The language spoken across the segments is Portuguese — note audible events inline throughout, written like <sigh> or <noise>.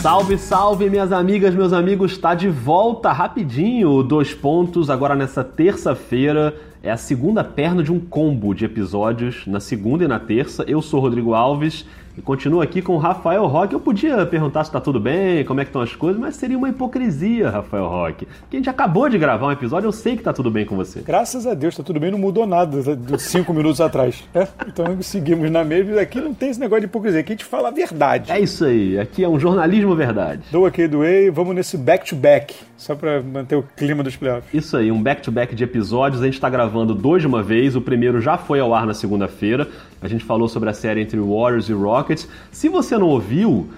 Salve, salve, minhas amigas, meus amigos, está de volta rapidinho, dois pontos, agora nessa terça-feira. É a segunda perna de um combo de episódios, na segunda e na terça. Eu sou Rodrigo Alves e continuo aqui com o Rafael Roque. Eu podia perguntar se tá tudo bem, como é que estão as coisas, mas seria uma hipocrisia, Rafael Roque. Porque a gente acabou de gravar um episódio, eu sei que tá tudo bem com você. Graças a Deus, tá tudo bem, não mudou nada dos cinco minutos atrás. É? Então seguimos na mesma. Aqui não tem esse negócio de hipocrisia, aqui a gente fala a verdade. É isso aí, aqui é um jornalismo verdade. Dou aqui, doei, vamos nesse back-to-back, só pra manter o clima dos playoffs. Isso aí, um back-to-back -back de episódios. A gente tá gravando dois de uma vez, o primeiro já foi ao ar na segunda-feira. A gente falou sobre a série entre Warriors e Rockets. Se você não ouviu,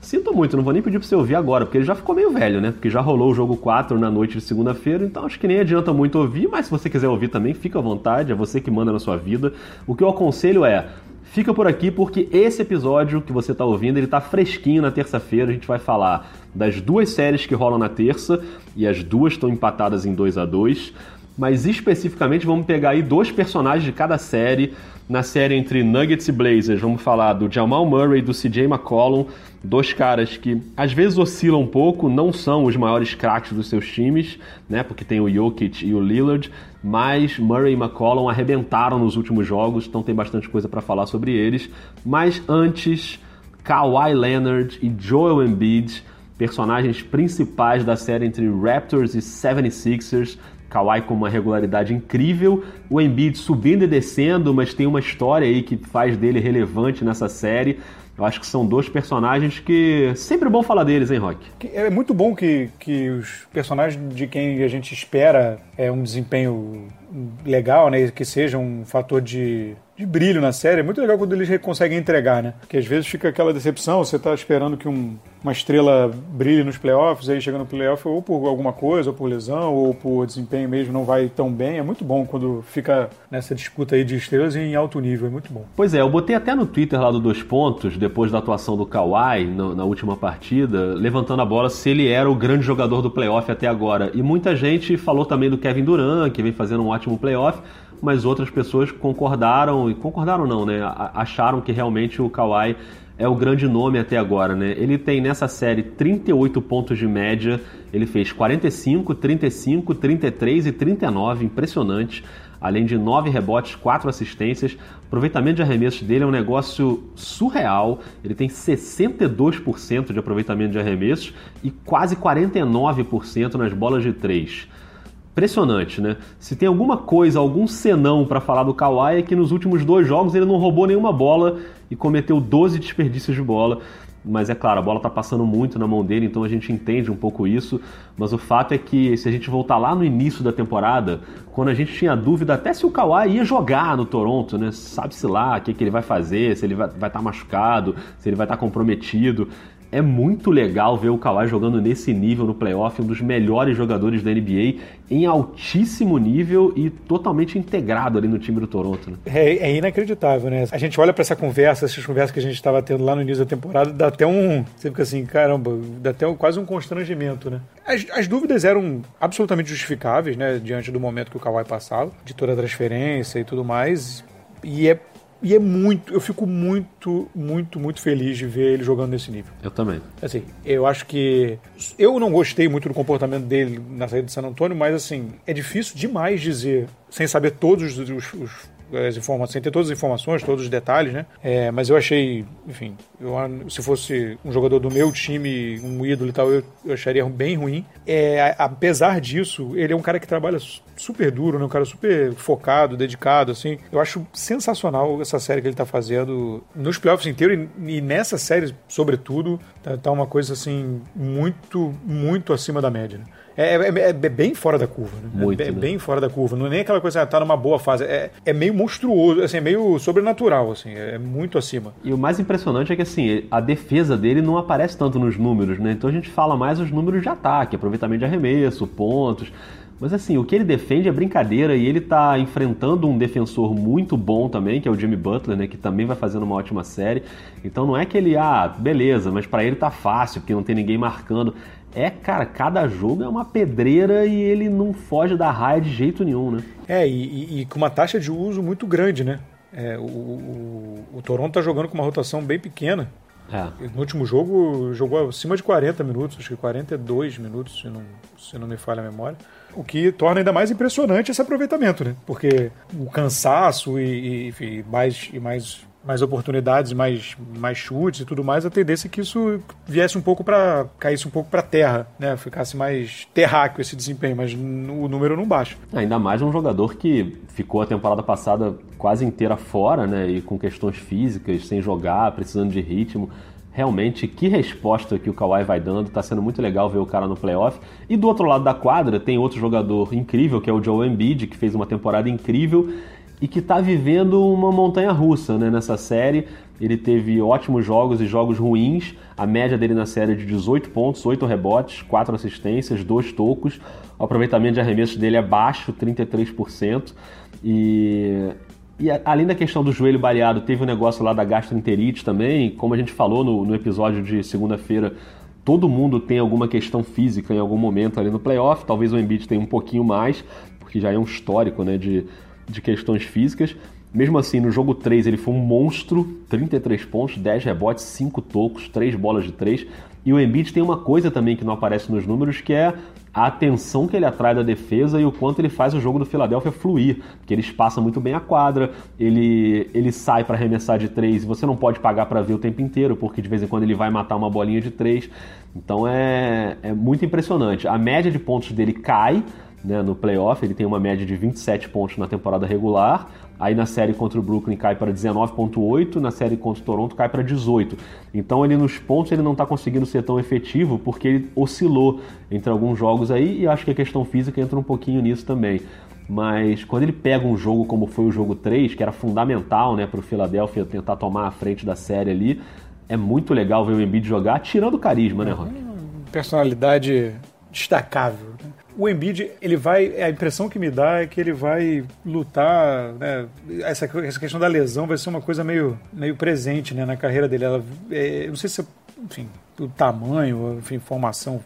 sinto muito, não vou nem pedir pra você ouvir agora, porque ele já ficou meio velho, né? Porque já rolou o jogo 4 na noite de segunda-feira, então acho que nem adianta muito ouvir, mas se você quiser ouvir também, fica à vontade, é você que manda na sua vida. O que eu aconselho é. Fica por aqui porque esse episódio que você está ouvindo, ele tá fresquinho na terça-feira. A gente vai falar das duas séries que rolam na terça e as duas estão empatadas em 2 a 2 mas especificamente vamos pegar aí dois personagens de cada série na série entre Nuggets e Blazers, vamos falar do Jamal Murray e do CJ McCollum, dois caras que às vezes oscilam um pouco, não são os maiores craques dos seus times, né? Porque tem o Jokic e o Lillard, mas Murray e McCollum arrebentaram nos últimos jogos, então tem bastante coisa para falar sobre eles. Mas antes, Kawhi Leonard e Joel Embiid, personagens principais da série entre Raptors e 76ers, Kawhi com uma regularidade incrível, o Embiid subindo e descendo, mas tem uma história aí que faz dele relevante nessa série. Eu acho que são dois personagens que sempre é bom falar deles, hein, Rock? É muito bom que, que os personagens de quem a gente espera é um desempenho legal, né, que seja um fator de de brilho na série. É muito legal quando eles conseguem entregar, né? Porque às vezes fica aquela decepção, você tá esperando que um, uma estrela brilhe nos playoffs, aí chega no playoff ou por alguma coisa, ou por lesão, ou por desempenho mesmo não vai tão bem. É muito bom quando fica nessa disputa aí de estrelas em alto nível, é muito bom. Pois é, eu botei até no Twitter lá do Dois Pontos, depois da atuação do Kawhi na, na última partida, levantando a bola se ele era o grande jogador do playoff até agora. E muita gente falou também do Kevin Durant, que vem fazendo um ótimo playoff, mas outras pessoas concordaram, e concordaram não, né? Acharam que realmente o Kawhi é o grande nome até agora, né? Ele tem nessa série 38 pontos de média, ele fez 45, 35, 33 e 39, impressionante. Além de 9 rebotes, 4 assistências. O aproveitamento de arremessos dele é um negócio surreal. Ele tem 62% de aproveitamento de arremessos e quase 49% nas bolas de 3 impressionante, né? Se tem alguma coisa, algum senão para falar do Kawhi é que nos últimos dois jogos ele não roubou nenhuma bola e cometeu 12 desperdícios de bola. Mas é claro, a bola está passando muito na mão dele, então a gente entende um pouco isso. Mas o fato é que, se a gente voltar lá no início da temporada, quando a gente tinha dúvida até se o Kawhi ia jogar no Toronto, né? Sabe-se lá o que, que ele vai fazer, se ele vai estar tá machucado, se ele vai estar tá comprometido é muito legal ver o Kawhi jogando nesse nível no playoff, um dos melhores jogadores da NBA, em altíssimo nível e totalmente integrado ali no time do Toronto. Né? É, é, inacreditável, né? A gente olha para essa conversa, essas conversas que a gente estava tendo lá no início da temporada, dá até um. Você fica assim, caramba, dá até um, quase um constrangimento, né? As, as, dúvidas eram absolutamente justificáveis, né? Diante do momento que o Kawhi passava, de toda a transferência e tudo mais. E é e é muito, eu fico muito, muito, muito feliz de ver ele jogando nesse nível. Eu também. Assim, eu acho que. Eu não gostei muito do comportamento dele na saída de San Antônio, mas assim, é difícil demais dizer, sem saber todos os, os, os as informações, ter todas as informações, todos os detalhes, né? É, mas eu achei, enfim, eu, se fosse um jogador do meu time, um ídolo e tal, eu, eu acharia bem ruim. É, apesar disso, ele é um cara que trabalha super duro, né? Um cara super focado, dedicado, assim. Eu acho sensacional essa série que ele tá fazendo nos playoffs inteiros e, e nessa série, sobretudo, tá, tá, uma coisa, assim, muito, muito acima da média, né? É, é, é, bem fora da curva, né? Muito, é, né? bem fora da curva. Não é nem aquela coisa, ah, tá numa boa fase. É, é meio monstruoso, assim, é meio sobrenatural, assim, é muito acima. E o mais impressionante é que, assim, a defesa dele não aparece tanto nos números, né? Então a gente fala mais os números de ataque, aproveitamento de arremesso, pontos. Mas assim, o que ele defende é brincadeira e ele tá enfrentando um defensor muito bom também, que é o Jimmy Butler, né, que também vai fazendo uma ótima série. Então não é que ele, ah, beleza, mas para ele tá fácil, porque não tem ninguém marcando. É, cara, cada jogo é uma pedreira e ele não foge da raia de jeito nenhum, né? É, e, e, e com uma taxa de uso muito grande, né? É, o, o, o, Toronto tá jogando com uma rotação bem pequena. É. No último jogo, jogou acima de 40 minutos, acho que 42 minutos, se não, se não me falha a memória. O que torna ainda mais impressionante esse aproveitamento, né? Porque o cansaço e, e, enfim, mais, e mais mais oportunidades, mais, mais chutes e tudo mais, a tendência é que isso viesse um pouco para caísse um pouco para terra, né? Ficasse mais terráqueo esse desempenho, mas o número não baixa. Ainda mais um jogador que ficou a temporada passada quase inteira fora, né? E com questões físicas, sem jogar, precisando de ritmo. Realmente, que resposta que o Kawhi vai dando, tá sendo muito legal ver o cara no playoff. E do outro lado da quadra, tem outro jogador incrível, que é o Joe Embiid, que fez uma temporada incrível e que está vivendo uma montanha russa né, nessa série. Ele teve ótimos jogos e jogos ruins. A média dele na série é de 18 pontos, 8 rebotes, 4 assistências, 2 tocos. O aproveitamento de arremessos dele é baixo, 33%. E, e além da questão do joelho baleado, teve o um negócio lá da gastroenterite também. Como a gente falou no, no episódio de segunda-feira, todo mundo tem alguma questão física em algum momento ali no playoff. Talvez o Embiid tenha um pouquinho mais, porque já é um histórico né, de de questões físicas. Mesmo assim, no jogo 3 ele foi um monstro, 33 pontos, 10 rebotes, 5 tocos, 3 bolas de 3. E o Embiid tem uma coisa também que não aparece nos números, que é a atenção que ele atrai da defesa e o quanto ele faz o jogo do Philadelphia fluir, porque ele espaça muito bem a quadra, ele, ele sai para arremessar de três e você não pode pagar para ver o tempo inteiro, porque de vez em quando ele vai matar uma bolinha de três. Então é, é muito impressionante. A média de pontos dele cai, né, no playoff, ele tem uma média de 27 pontos na temporada regular. Aí na série contra o Brooklyn cai para 19.8, na série contra o Toronto cai para 18. Então ele nos pontos ele não está conseguindo ser tão efetivo porque ele oscilou entre alguns jogos aí e acho que a questão física entra um pouquinho nisso também. Mas quando ele pega um jogo como foi o jogo 3, que era fundamental né, para o Philadelphia tentar tomar a frente da série ali, é muito legal ver o Embiid jogar, tirando o carisma, né, Rock? Personalidade destacável. O Embiid, ele vai. A impressão que me dá é que ele vai lutar. Né, essa, essa questão da lesão vai ser uma coisa meio, meio presente né, na carreira dele. Ela, é, não sei se, enfim, o tamanho, enfim, formação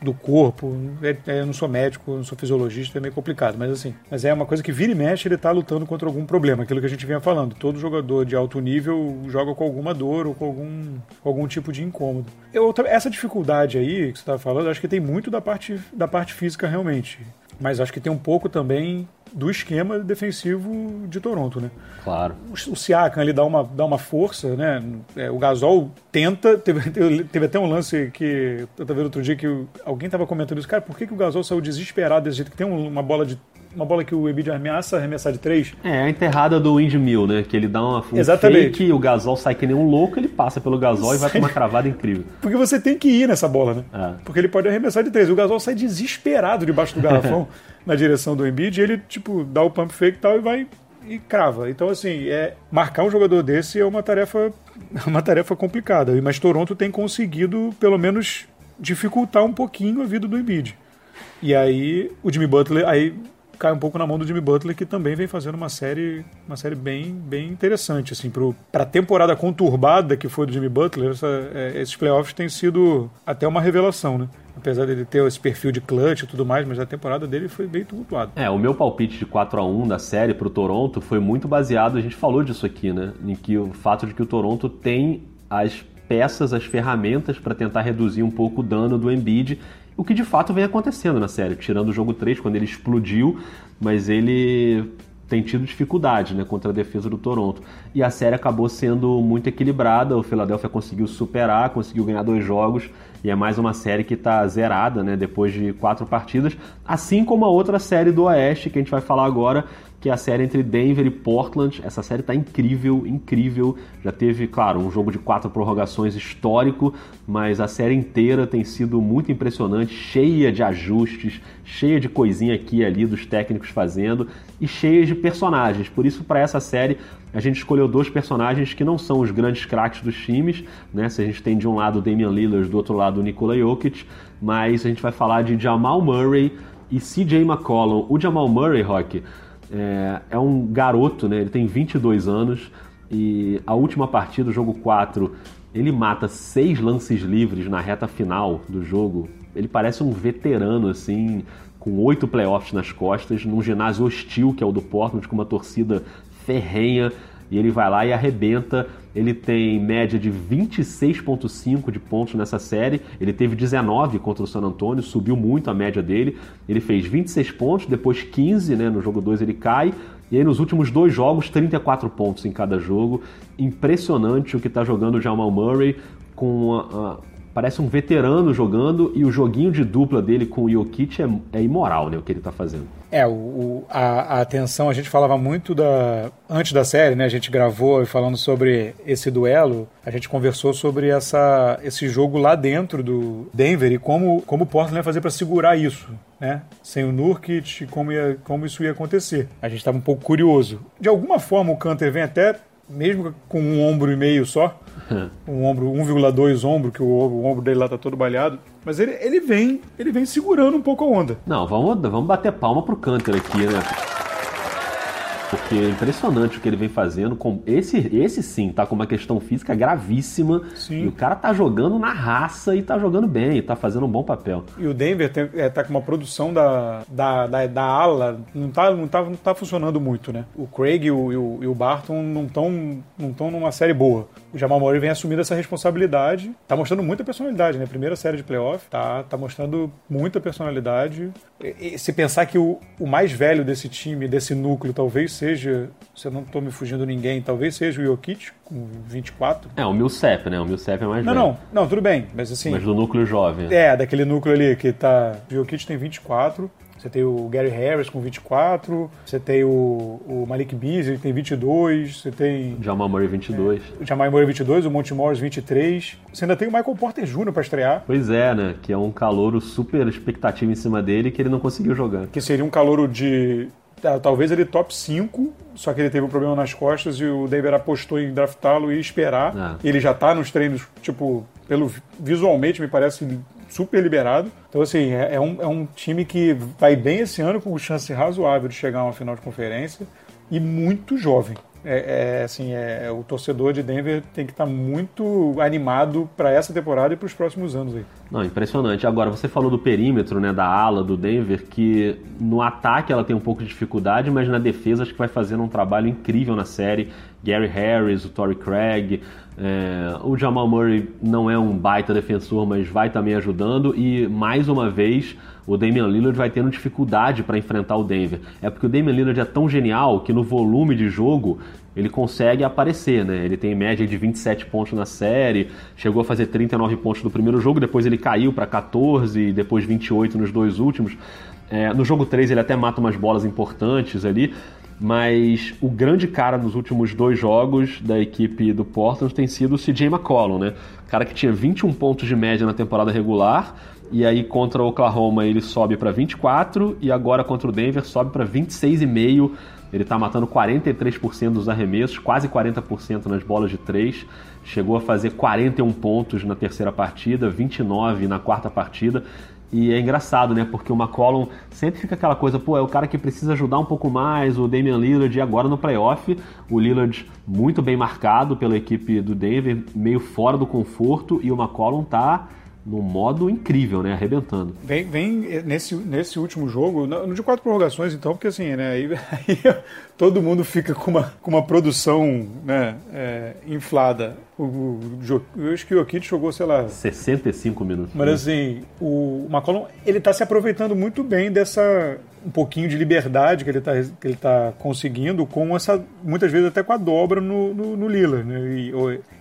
do corpo. É, é, eu não sou médico, não sou fisiologista, é meio complicado, mas assim, mas é uma coisa que vira e mexe, ele está lutando contra algum problema, aquilo que a gente vinha falando. Todo jogador de alto nível joga com alguma dor ou com algum, algum tipo de incômodo. Eu, essa dificuldade aí que você estava falando, acho que tem muito da parte, da parte física realmente. Mas acho que tem um pouco também do esquema defensivo de Toronto, né? Claro. O, Siakam ele dá uma, dá uma força, né? É, o Gasol tenta, teve, <laughs> teve até um lance que eu estava vendo outro dia que alguém estava comentando isso, cara, por que, que o Gasol saiu desesperado desse jeito que tem uma bola de uma bola que o Embiid ameaça arremessar de três. É, a enterrada do Windmill, né? Que ele dá uma, um Exatamente. fake o Gasol sai que nem um louco, ele passa pelo Gasol e vai pra uma cravada incrível. Porque você tem que ir nessa bola, né? É. Porque ele pode arremessar de três. O Gasol sai desesperado debaixo do <laughs> garrafão na direção do Embiid e ele, tipo, dá o pump fake e tal e vai e crava. Então, assim, é, marcar um jogador desse é uma tarefa, <laughs> uma tarefa complicada. Mas Toronto tem conseguido, pelo menos, dificultar um pouquinho a vida do Embiid. E aí o Jimmy Butler, aí cai um pouco na mão do Jimmy Butler, que também vem fazendo uma série, uma série bem, bem interessante. Assim, para a temporada conturbada que foi do Jimmy Butler, essa, é, esses playoffs têm sido até uma revelação, né? Apesar dele ter esse perfil de clutch e tudo mais, mas a temporada dele foi bem tumultuada. É, o meu palpite de 4 a 1 da série para o Toronto foi muito baseado, a gente falou disso aqui, né? Em que o fato de que o Toronto tem as peças, as ferramentas para tentar reduzir um pouco o dano do Embiid o que de fato vem acontecendo na série, tirando o jogo 3, quando ele explodiu, mas ele tem tido dificuldade né, contra a defesa do Toronto. E a série acabou sendo muito equilibrada, o Philadelphia conseguiu superar, conseguiu ganhar dois jogos, e é mais uma série que está zerada né, depois de quatro partidas, assim como a outra série do Oeste, que a gente vai falar agora, que é a série entre Denver e Portland. Essa série tá incrível, incrível. Já teve, claro, um jogo de quatro prorrogações histórico, mas a série inteira tem sido muito impressionante, cheia de ajustes, cheia de coisinha aqui e ali dos técnicos fazendo e cheia de personagens. Por isso, para essa série, a gente escolheu dois personagens que não são os grandes craques dos times, né? Se a gente tem de um lado o Damian Lillard, do outro lado o Nikola Jokic, mas a gente vai falar de Jamal Murray e CJ McCollum. O Jamal Murray, Rock, é, é um garoto, né? Ele tem 22 anos e a última partida, o jogo 4, ele mata seis lances livres na reta final do jogo. Ele parece um veterano, assim, com oito playoffs nas costas, num ginásio hostil, que é o do Portland, com uma torcida ferrenha. E ele vai lá e arrebenta. Ele tem média de 26,5 de pontos nessa série. Ele teve 19 contra o San Antonio, subiu muito a média dele. Ele fez 26 pontos, depois 15, né? No jogo 2 ele cai. E aí nos últimos dois jogos, 34 pontos em cada jogo. Impressionante o que está jogando o Jamal Murray com a, a parece um veterano jogando e o joguinho de dupla dele com o Jokic é, é imoral, né, o que ele está fazendo. É, o, o, a, a atenção, a gente falava muito da. Antes da série, né? A gente gravou falando sobre esse duelo, a gente conversou sobre essa, esse jogo lá dentro do Denver e como, como o Portland ia fazer para segurar isso, né? Sem o Nurkic, como, ia, como isso ia acontecer. A gente estava um pouco curioso. De alguma forma, o Canter vem até mesmo com um ombro e meio só, <laughs> um ombro 1,2 ombro, que o, o, ombro dele lá tá todo balhado, mas ele, ele vem ele vem segurando um pouco a onda. Não, vamos, vamos bater palma pro Canter aqui, né? Porque é impressionante o que ele vem fazendo. Com esse, esse sim, tá com uma questão física gravíssima. Sim. E o cara tá jogando na raça e tá jogando bem, tá fazendo um bom papel. E o Denver tem, é, tá com uma produção da, da, da, da, ala, não tá, não, tá, não tá funcionando muito, né? O Craig e o, e o, e o Barton não estão não tão numa série boa. O Jamal Murray vem assumindo essa responsabilidade. Tá mostrando muita personalidade, né? Primeira série de playoff, tá, tá mostrando muita personalidade. E, se pensar que o, o mais velho desse time, desse núcleo, talvez seja, se eu não estou me fugindo ninguém, talvez seja o Jokic, com 24. É, o Milcep, né? O Milcep é mais não, velho. Não, não, tudo bem, mas assim... Mas do núcleo jovem. É, daquele núcleo ali que tá... O Jokic tem 24, você tem o Gary Harris com 24, você tem o, o Malik Beasley que tem 22, você tem... Jamal Murray 22. É, o Jamal Murray 22, o Monte Morris 23. Você ainda tem o Michael Porter Jr. para estrear. Pois é, né? Que é um calouro super expectativa em cima dele que ele não conseguiu jogar. Que seria um calouro de talvez ele top 5, só que ele teve um problema nas costas e o Denver apostou em draftá-lo e esperar. Ah. Ele já tá nos treinos, tipo, pelo visualmente me parece super liberado. Então, assim, é, é, um, é um time que vai bem esse ano, com chance razoável de chegar a uma final de conferência e muito jovem. É, é, assim, é, o torcedor de Denver tem que estar tá muito animado para essa temporada e para os próximos anos aí. Não, impressionante. Agora, você falou do perímetro, né, da ala do Denver, que no ataque ela tem um pouco de dificuldade, mas na defesa acho que vai fazendo um trabalho incrível na série. Gary Harris, o Torrey Craig, é, o Jamal Murray não é um baita defensor, mas vai também ajudando. E mais uma vez, o Damian Lillard vai tendo dificuldade para enfrentar o Denver. É porque o Damian Lillard é tão genial que no volume de jogo ele consegue aparecer, né? Ele tem média de 27 pontos na série, chegou a fazer 39 pontos no primeiro jogo, depois ele caiu para 14, depois 28 nos dois últimos. É, no jogo 3 ele até mata umas bolas importantes ali, mas o grande cara nos últimos dois jogos da equipe do Portland tem sido o CJ McCollum, né? Cara que tinha 21 pontos de média na temporada regular, e aí contra o Oklahoma ele sobe para 24 e agora contra o Denver sobe para 26,5 ele está matando 43% dos arremessos, quase 40% nas bolas de 3. Chegou a fazer 41 pontos na terceira partida, 29 na quarta partida. E é engraçado, né? Porque o McCollum sempre fica aquela coisa, pô, é o cara que precisa ajudar um pouco mais, o Damian Lillard, e agora no playoff, o Lillard muito bem marcado pela equipe do Denver, meio fora do conforto, e o McCollum tá num modo incrível, né? Arrebentando. Vem, vem nesse, nesse último jogo, no de quatro prorrogações, então, porque assim, né? Aí, <laughs> aí todo mundo fica com uma, com uma produção né, é, inflada. O, o, eu acho que o Jokic jogou, sei lá. 65 minutos. Mas assim, o McCollum, ele tá se aproveitando muito bem dessa. um pouquinho de liberdade que ele tá, que ele tá conseguindo com essa. muitas vezes até com a dobra no, no, no Lillard. Né? E,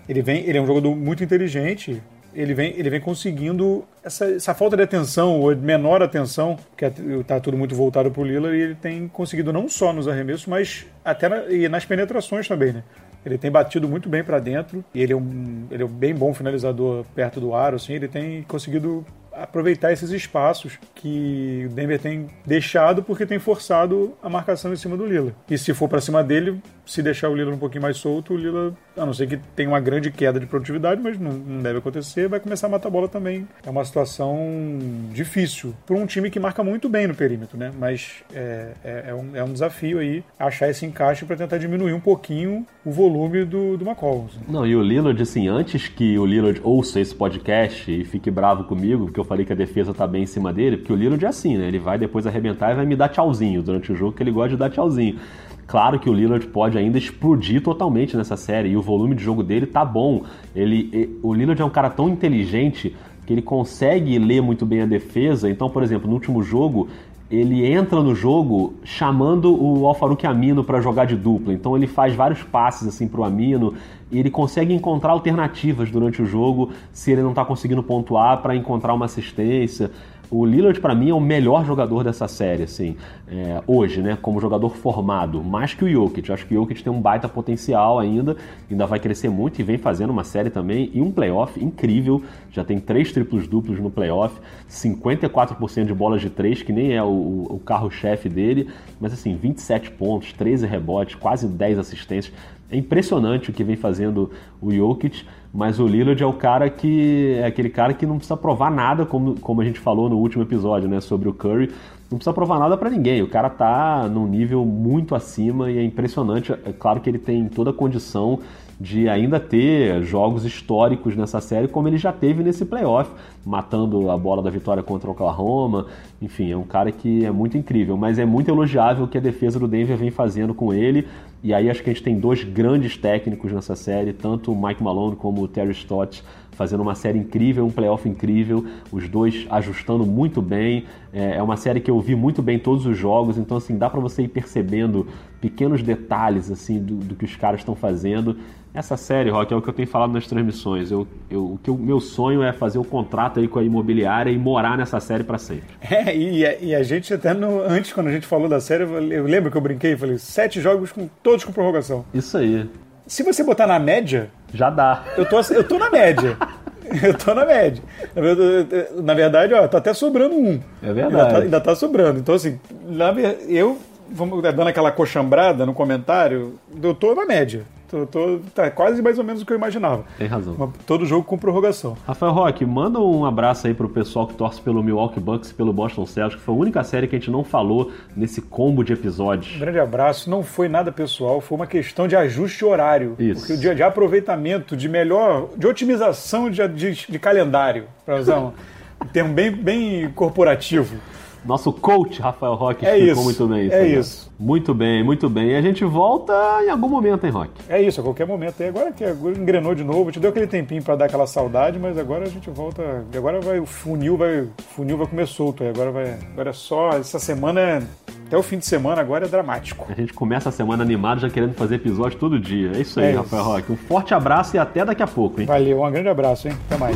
ele, vem, ele é um jogador muito inteligente ele vem, ele vem conseguindo essa, essa falta de atenção, ou menor atenção, que está tudo muito voltado para o Lillard, e ele tem conseguido não só nos arremessos, mas até na, e nas penetrações também, né? Ele tem batido muito bem para dentro, e ele é, um, ele é um bem bom finalizador perto do aro, assim, ele tem conseguido aproveitar esses espaços que o Denver tem deixado porque tem forçado a marcação em cima do Lila. E se for para cima dele, se deixar o Lila um pouquinho mais solto, o Lila, a não ser que tenha uma grande queda de produtividade, mas não, não deve acontecer, vai começar a matar a bola também. É uma situação difícil para um time que marca muito bem no perímetro, né? Mas é, é, é, um, é um desafio aí achar esse encaixe para tentar diminuir um pouquinho o volume do, do McCollum. Não, e o Lillard, assim, antes que o Lillard ouça esse podcast e fique bravo comigo, porque eu falei que a defesa tá bem em cima dele, porque o Lillard é assim, né? Ele vai depois arrebentar e vai me dar tchauzinho durante o jogo, que ele gosta de dar tchauzinho. Claro que o Lillard pode ainda explodir totalmente nessa série e o volume de jogo dele tá bom. Ele, o Lillard é um cara tão inteligente que ele consegue ler muito bem a defesa. Então, por exemplo, no último jogo, ele entra no jogo chamando o Alfaruque Amino para jogar de dupla. Então ele faz vários passes assim pro Amino e ele consegue encontrar alternativas durante o jogo se ele não está conseguindo pontuar para encontrar uma assistência. O Lillard, para mim, é o melhor jogador dessa série, assim, é, hoje, né? Como jogador formado, mais que o Jokic. Eu acho que o Jokic tem um baita potencial ainda, ainda vai crescer muito e vem fazendo uma série também e um playoff incrível. Já tem três triplos duplos no playoff, 54% de bolas de três, que nem é o, o carro-chefe dele, mas assim, 27 pontos, 13 rebotes, quase 10 assistências. É impressionante o que vem fazendo o Jokic, mas o Lillard é o cara que é aquele cara que não precisa provar nada, como, como a gente falou no último episódio, né, sobre o Curry. Não precisa provar nada para ninguém. O cara tá num nível muito acima e é impressionante. É claro que ele tem toda a condição de ainda ter jogos históricos nessa série, como ele já teve nesse playoff, matando a bola da vitória contra o Oklahoma. Enfim, é um cara que é muito incrível, mas é muito elogiável o que a defesa do Denver vem fazendo com ele. E aí acho que a gente tem dois grandes técnicos nessa série, tanto o Mike Malone como o Terry Stotts, fazendo uma série incrível, um playoff incrível, os dois ajustando muito bem. É, é uma série que eu vi muito bem todos os jogos, então assim dá para você ir percebendo pequenos detalhes assim do, do que os caras estão fazendo. Essa série, Rock, é o que eu tenho falado nas transmissões. Eu, eu, o que o meu sonho é fazer o um contrato aí com a imobiliária e morar nessa série para sempre. É, e, e, a gente até no, antes, quando a gente falou da série, eu lembro que eu brinquei, falei, sete jogos com todos com prorrogação. Isso aí. Se você botar na média. Já dá. Eu tô, eu tô na média. <laughs> eu tô na média. Na verdade, ó, tá até sobrando um. É verdade. Ainda tá, ainda tá sobrando. Então, assim, na, eu, vamos dando aquela coxambrada no comentário, eu tô na média. Tô, tô, tá quase mais ou menos o que eu imaginava. Tem razão. Todo jogo com prorrogação. Rafael Roque, manda um abraço aí pro pessoal que torce pelo Milwaukee Bucks e pelo Boston Celtics, que foi a única série que a gente não falou nesse combo de episódios. Um grande abraço. Não foi nada pessoal, foi uma questão de ajuste horário. Isso. Porque de, de aproveitamento, de melhor, de otimização de, de, de calendário, para usar um <laughs> termo bem, bem corporativo. Nosso coach, Rafael Roque, é explicou isso, muito bem isso. É né? isso. Muito bem, muito bem. E a gente volta em algum momento, hein, Roque? É isso, a qualquer momento. E agora que engrenou de novo, te deu aquele tempinho para dar aquela saudade, mas agora a gente volta. Agora vai o funil vai, funil vai comer solto. Agora vai, agora é só essa semana é, até o fim de semana agora é dramático. A gente começa a semana animado já querendo fazer episódio todo dia. É isso aí, É Rafael isso. Roque. Um forte abraço e até daqui a pouco, hein? Valeu, um grande abraço, hein? Até mais.